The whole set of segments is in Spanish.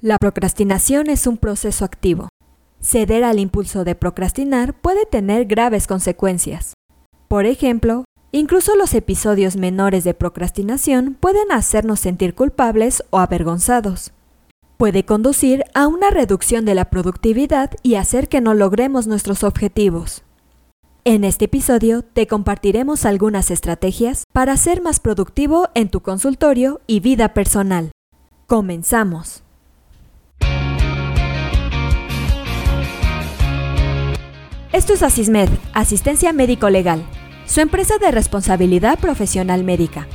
La procrastinación es un proceso activo. Ceder al impulso de procrastinar puede tener graves consecuencias. Por ejemplo, incluso los episodios menores de procrastinación pueden hacernos sentir culpables o avergonzados. Puede conducir a una reducción de la productividad y hacer que no logremos nuestros objetivos. En este episodio te compartiremos algunas estrategias para ser más productivo en tu consultorio y vida personal. Comenzamos. Esto es Asismed, Asistencia Médico Legal, su empresa de responsabilidad profesional médica,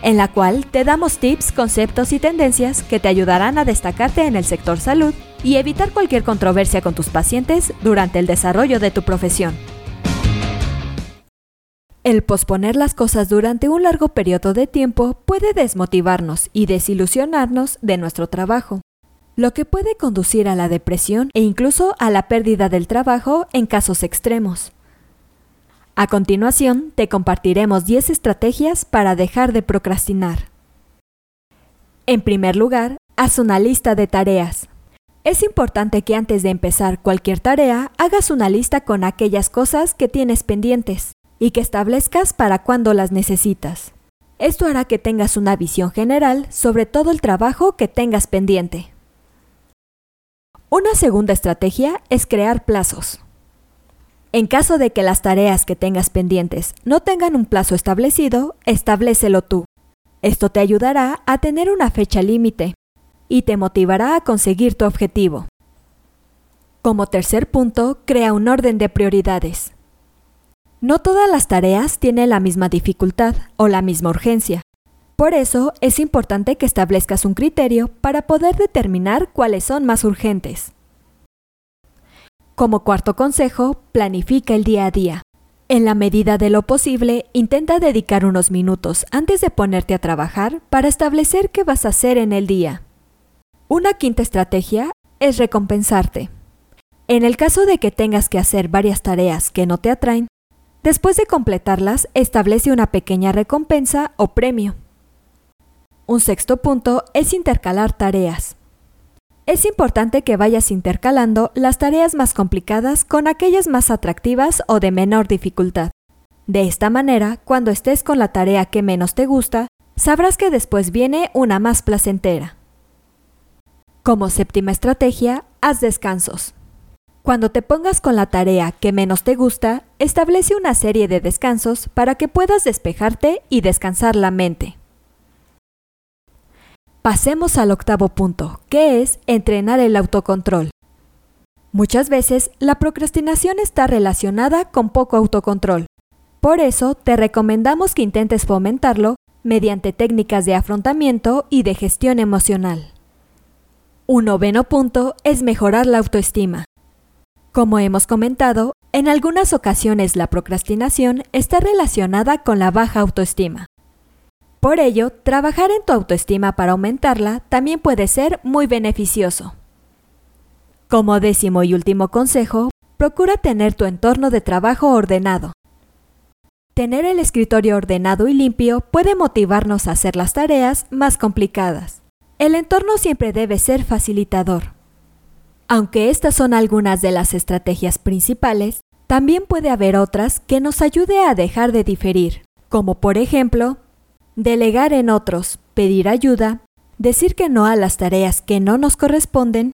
en la cual te damos tips, conceptos y tendencias que te ayudarán a destacarte en el sector salud y evitar cualquier controversia con tus pacientes durante el desarrollo de tu profesión. El posponer las cosas durante un largo periodo de tiempo puede desmotivarnos y desilusionarnos de nuestro trabajo lo que puede conducir a la depresión e incluso a la pérdida del trabajo en casos extremos. A continuación, te compartiremos 10 estrategias para dejar de procrastinar. En primer lugar, haz una lista de tareas. Es importante que antes de empezar cualquier tarea hagas una lista con aquellas cosas que tienes pendientes y que establezcas para cuando las necesitas. Esto hará que tengas una visión general sobre todo el trabajo que tengas pendiente. Una segunda estrategia es crear plazos. En caso de que las tareas que tengas pendientes no tengan un plazo establecido, establecelo tú. Esto te ayudará a tener una fecha límite y te motivará a conseguir tu objetivo. Como tercer punto, crea un orden de prioridades. No todas las tareas tienen la misma dificultad o la misma urgencia. Por eso es importante que establezcas un criterio para poder determinar cuáles son más urgentes. Como cuarto consejo, planifica el día a día. En la medida de lo posible, intenta dedicar unos minutos antes de ponerte a trabajar para establecer qué vas a hacer en el día. Una quinta estrategia es recompensarte. En el caso de que tengas que hacer varias tareas que no te atraen, después de completarlas, establece una pequeña recompensa o premio. Un sexto punto es intercalar tareas. Es importante que vayas intercalando las tareas más complicadas con aquellas más atractivas o de menor dificultad. De esta manera, cuando estés con la tarea que menos te gusta, sabrás que después viene una más placentera. Como séptima estrategia, haz descansos. Cuando te pongas con la tarea que menos te gusta, establece una serie de descansos para que puedas despejarte y descansar la mente. Pasemos al octavo punto, que es entrenar el autocontrol. Muchas veces la procrastinación está relacionada con poco autocontrol. Por eso te recomendamos que intentes fomentarlo mediante técnicas de afrontamiento y de gestión emocional. Un noveno punto es mejorar la autoestima. Como hemos comentado, en algunas ocasiones la procrastinación está relacionada con la baja autoestima. Por ello, trabajar en tu autoestima para aumentarla también puede ser muy beneficioso. Como décimo y último consejo, procura tener tu entorno de trabajo ordenado. Tener el escritorio ordenado y limpio puede motivarnos a hacer las tareas más complicadas. El entorno siempre debe ser facilitador. Aunque estas son algunas de las estrategias principales, también puede haber otras que nos ayude a dejar de diferir, como por ejemplo, delegar en otros, pedir ayuda, decir que no a las tareas que no nos corresponden,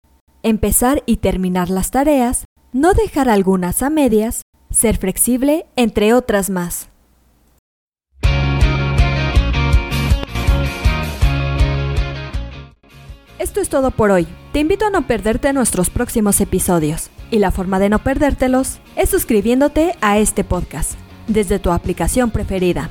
empezar y terminar las tareas, no dejar algunas a medias, ser flexible, entre otras más. Esto es todo por hoy. Te invito a no perderte nuestros próximos episodios. Y la forma de no perdértelos es suscribiéndote a este podcast desde tu aplicación preferida.